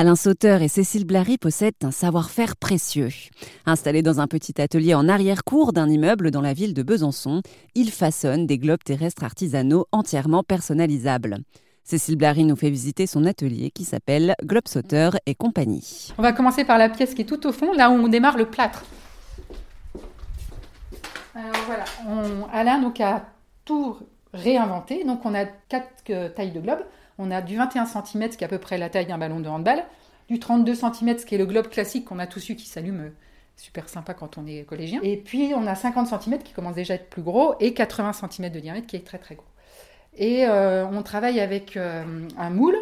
Alain Sauteur et Cécile Blary possèdent un savoir-faire précieux. Installés dans un petit atelier en arrière-cour d'un immeuble dans la ville de Besançon, ils façonnent des globes terrestres artisanaux entièrement personnalisables. Cécile Blary nous fait visiter son atelier qui s'appelle Globe Sauteur et compagnie. On va commencer par la pièce qui est tout au fond, là où on démarre le plâtre. Alain donc, a tout réinventé. Donc on a quatre euh, tailles de globes. On a du 21 cm, qui est à peu près la taille d'un ballon de handball, du 32 cm, qui est le globe classique qu'on a tous eu qui s'allume euh, super sympa quand on est collégien. Et puis on a 50 cm qui commence déjà à être plus gros et 80 cm de diamètre qui est très très gros. Et euh, on travaille avec euh, un moule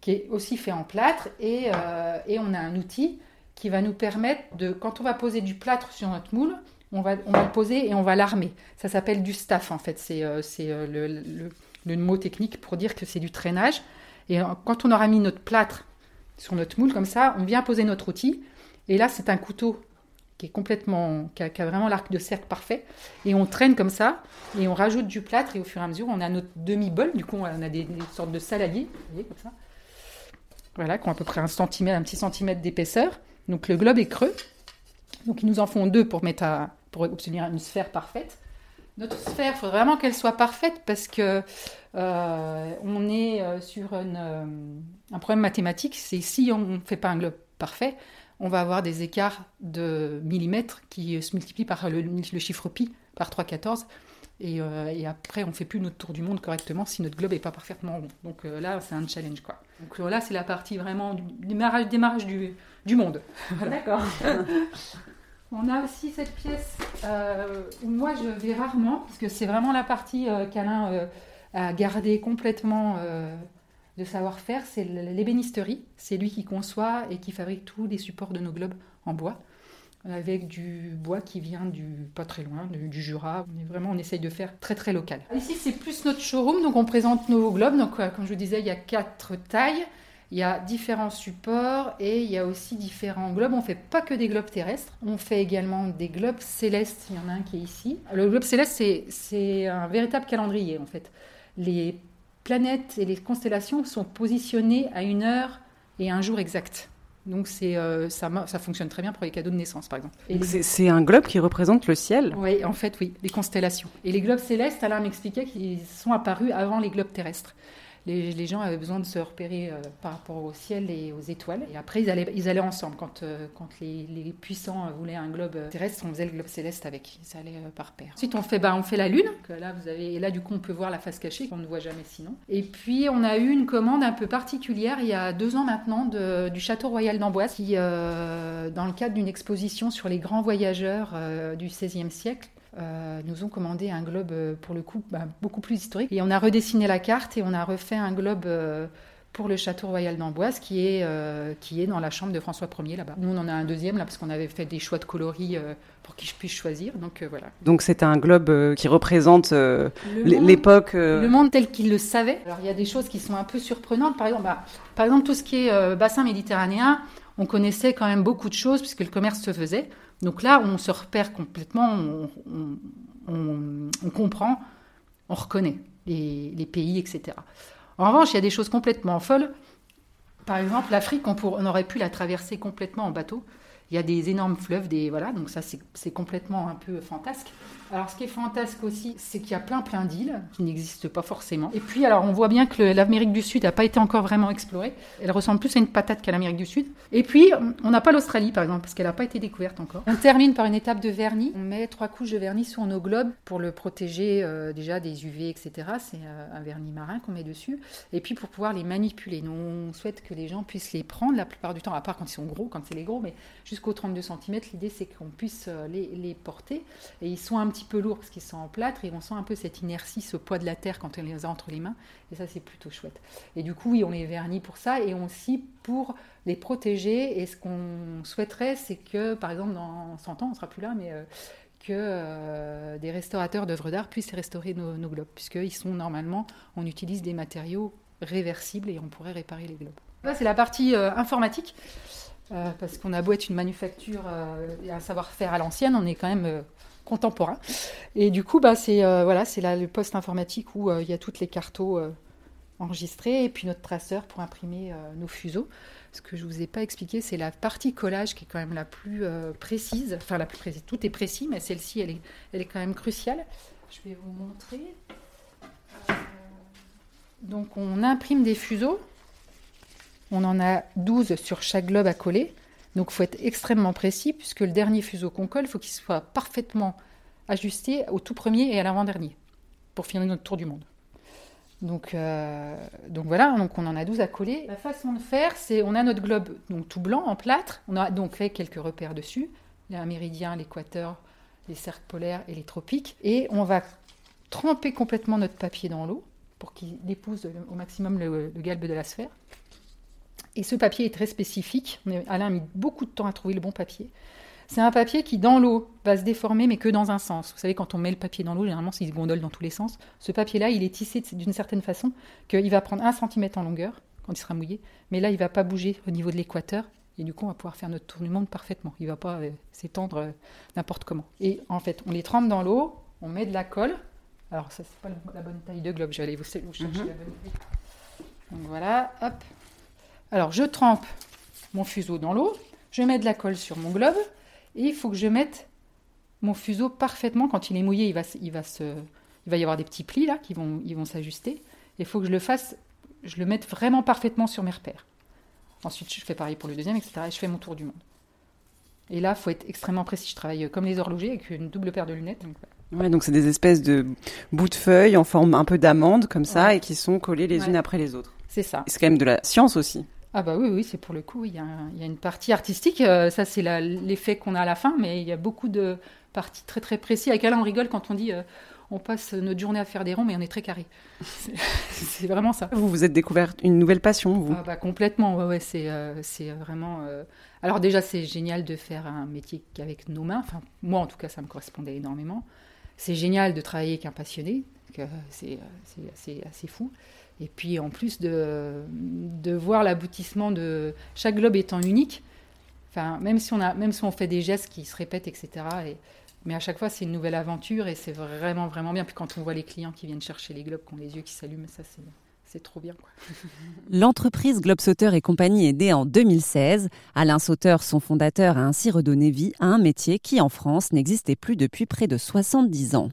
qui est aussi fait en plâtre et, on a un outil qui va nous permettre de, quand on va poser du plâtre sur notre moule, on va, on va le poser et on va l'armer. Ça s'appelle du staff en fait, c'est le mot technique pour dire que c'est du traînage. Et quand on aura mis notre plâtre sur notre moule comme ça, on vient poser notre outil. Et là, c'est un couteau qui est complètement, qui a, vraiment l'arc de cercle parfait. Et on traîne comme ça, et on rajoute du plâtre, et au fur et à mesure, on a notre demi-bol. Du coup, on a des, sortes de saladiers, vous voyez, comme ça. Voilà, qui ont à peu près un centimètre, un petit centimètre d'épaisseur. Donc le globe est creux. Donc ils nous en font deux pour mettre pour obtenir une sphère parfaite. Notre sphère, il faut vraiment qu'elle soit parfaite parce que euh, on est euh, sur euh, un problème mathématique. C'est si on ne fait pas un globe parfait, on va avoir des écarts de millimètres qui se multiplient par le, chiffre pi, par 3,14. Et, et après, on ne fait plus notre tour du monde correctement si notre globe n'est pas parfaitement rond. Donc là, c'est un challenge. Quoi. Donc là, c'est la partie vraiment du démarrage, démarrage du, du monde. D'accord. On a aussi cette pièce euh, où moi je vais rarement, parce que c'est vraiment la partie euh, qu'Alain euh, a gardée complètement de savoir-faire, c'est l'ébénisterie. C'est lui qui conçoit et qui fabrique tous les supports de nos globes en bois, avec du bois qui vient du pas très loin, du, Jura. On vraiment, on essaye de faire très très local. Ici c'est plus notre showroom, donc on présente nos globes. Donc comme je vous disais, il y a quatre tailles. Il y a différents supports et il y a aussi différents globes. On ne fait pas que des globes terrestres, on fait également des globes célestes. Il y en a un qui est ici. Le globe céleste, c'est un véritable calendrier en fait. Les planètes et les constellations sont positionnées à une heure et un jour exact. Donc c'est euh, ça, ça, fonctionne très bien pour les cadeaux de naissance, par exemple. C'est un globe qui représente le ciel? Oui, en fait, oui, les constellations. Et les globes célestes, Alain m'expliquait qu'ils sont apparus avant les globes terrestres les, gens avaient besoin de se repérer euh, par rapport au ciel et aux étoiles. Et après, ils allaient, ils allaient ensemble. Quand, euh, quand les, puissants voulaient un globe terrestre, on faisait le globe céleste avec. Ils allaient euh, par paire. Ensuite, on fait, bah, on fait la Lune. Là, vous avez, et là, du coup, on peut voir la face cachée qu'on ne voit jamais sinon. Et puis, on a eu une commande un peu particulière il y a deux ans maintenant du Château Royal d'Amboise, qui, dans le cadre d'une exposition sur les grands voyageurs du XVIe siècle, euh, nous ont commandé un globe, euh, pour le coup, bah, beaucoup plus historique. Et on a redessiné la carte et on a refait un globe euh, pour le château royal d'Amboise qui est, qui est dans la chambre de François Ier là-bas. Nous, on en a un deuxième là parce qu'on avait fait des choix de coloris pour qu'il puisse choisir. Donc voilà. Donc c'est un globe qui représente l'époque. Le monde tel qu'il le savait. Alors il y a des choses qui sont un peu surprenantes. Par exemple, bah, par exemple tout ce qui est bassin méditerranéen, on connaissait quand même beaucoup de choses puisque le commerce se faisait. Donc là, on se repère complètement, on, comprend, on reconnaît les, pays, etc. En revanche, il y a des choses complètement folles. Par exemple, l'Afrique, on, aurait pu la traverser complètement en bateau. Il y a des énormes fleuves, des voilà, donc ça c'est complètement un peu fantasque. Alors ce qui est fantasque aussi, c'est qu'il y a plein plein d'îles qui n'existent pas forcément. Et puis alors on voit bien que l'Amérique du Sud n'a pas été encore vraiment explorée. Elle ressemble plus à une patate qu'à l'Amérique du Sud. Et puis on n'a pas l'Australie par exemple parce qu'elle n'a pas été découverte encore. On termine par une étape de vernis. On met trois couches de vernis sur nos globes pour le protéger euh, déjà des UV etc. C'est euh, un vernis marin qu'on met dessus. Et puis pour pouvoir les manipuler. Nous on souhaite que les gens puissent les prendre la plupart du temps, à part quand ils sont gros, quand c'est les gros, mais jusqu'aux 32 cm. L'idée c'est qu'on puisse euh, les, porter et ils sont un petit peu lourds parce qu'ils sont en plâtre et on sent un peu cette inertie, ce poids de la terre quand on les a entre les mains. Et ça, c'est plutôt chouette. Et du coup, oui, on les vernit pour ça et aussi pour les protéger. Et ce qu'on souhaiterait, c'est que, par exemple, dans 100 ans, on sera plus là, mais euh, que euh, des restaurateurs d'œuvres d'art puissent restaurer nos, globes, puisqu'ils sont normalement, on utilise des matériaux réversibles et on pourrait réparer les globes. Là, c'est la partie informatique. Parce qu'on a beau être une manufacture et un savoir-faire à l'ancienne, on est quand même contemporain. Et du coup, bah, c'est euh, voilà, c'est le poste informatique où euh, il y a toutes les cartos euh, enregistrer, et puis notre traceur pour imprimer nos fuseaux. Ce que je vous ai pas expliqué, c'est la partie collage qui est quand même la plus précise. Enfin, la plus précise. Tout est précis, mais celle-ci, elle est, elle est quand même cruciale. Je vais vous montrer. donc, on imprime des fuseaux. On en a 12 sur chaque globe à coller. Donc il faut être extrêmement précis puisque le dernier fuseau qu'on colle, il faut qu'il soit parfaitement ajusté au tout premier et à l'avant-dernier pour finir notre tour du monde. Donc, euh, voilà, on en a 12 à coller. La façon de faire, c'est on a notre globe donc tout blanc en plâtre. On a donc fait quelques repères dessus. Il y a un méridien, l'équateur, les cercles polaires et les tropiques. Et on va tremper complètement notre papier dans l'eau pour qu'il épouse au maximum le galbe de la sphère. Et ce papier est très spécifique. Alain a mis beaucoup de temps à trouver le bon papier. C'est un papier qui, dans l'eau, va se déformer, mais que dans un sens. Vous savez, quand on met le papier dans l'eau, généralement, il se gondole dans tous les sens. Ce papier-là, il est tissé d'une certaine façon qu'il va prendre un centimètre en longueur quand il sera mouillé, mais là, il ne va pas bouger au niveau de l'équateur. Et du coup, on va pouvoir faire notre tour du monde parfaitement. Il ne va pas euh, s'étendre euh, n'importe comment. Et en fait, on les trempe dans l'eau, on met de la colle. Alors, ça, c'est pas la bonne taille de globe. Je vais aller vous, chercher mhm. la bonne taille. Donc voilà, hop, alors, je trempe mon fuseau dans l'eau, je mets de la colle sur mon globe, et il faut que je mette mon fuseau parfaitement. Quand il est mouillé, il va, il va, se, il va y avoir des petits plis là qui vont, ils vont s'ajuster. Il faut que je le fasse, je le mette vraiment parfaitement sur mes repères. Ensuite, je fais pareil pour le deuxième, etc. Et je fais mon tour du monde. Et là, il faut être extrêmement précis. Je travaille comme les horlogers avec une double paire de lunettes. Donc, Ouais, donc c'est des espèces de bouts de feuilles en forme un peu d'amande comme ça et qui sont collés les unes après les autres. C'est ça. C'est quand même de la science aussi. Ah bah oui, oui, c'est pour le coup, il y a, une partie artistique, euh, ça c'est l'effet qu'on a à la fin, mais il y a beaucoup de parties très très précises. Avec Alain, on rigole quand on dit euh, on passe notre journée à faire des ronds, mais on est très carré. C'est vraiment ça. Vous vous êtes découvert une nouvelle passion, vous ah bah Complètement, ouais, ouais c'est euh, vraiment... Alors déjà, c'est génial de faire un métier avec nos mains, enfin moi en tout cas, ça me correspondait énormément. C'est génial de travailler avec un passionné, c'est assez fou. Et puis en plus de, de voir l'aboutissement de chaque globe étant unique, enfin, même, si on a, même si on fait des gestes qui se répètent, etc. Et, mais à chaque fois, c'est une nouvelle aventure et c'est vraiment, vraiment bien. Puis quand on voit les clients qui viennent chercher les globes, qui ont les yeux qui s'allument, ça, c'est. C'est trop bien. L'entreprise Globe Sauteur et compagnie est née en 2016. Alain Sauteur, son fondateur, a ainsi redonné vie à un métier qui, en France, n'existait plus depuis près de 70 ans.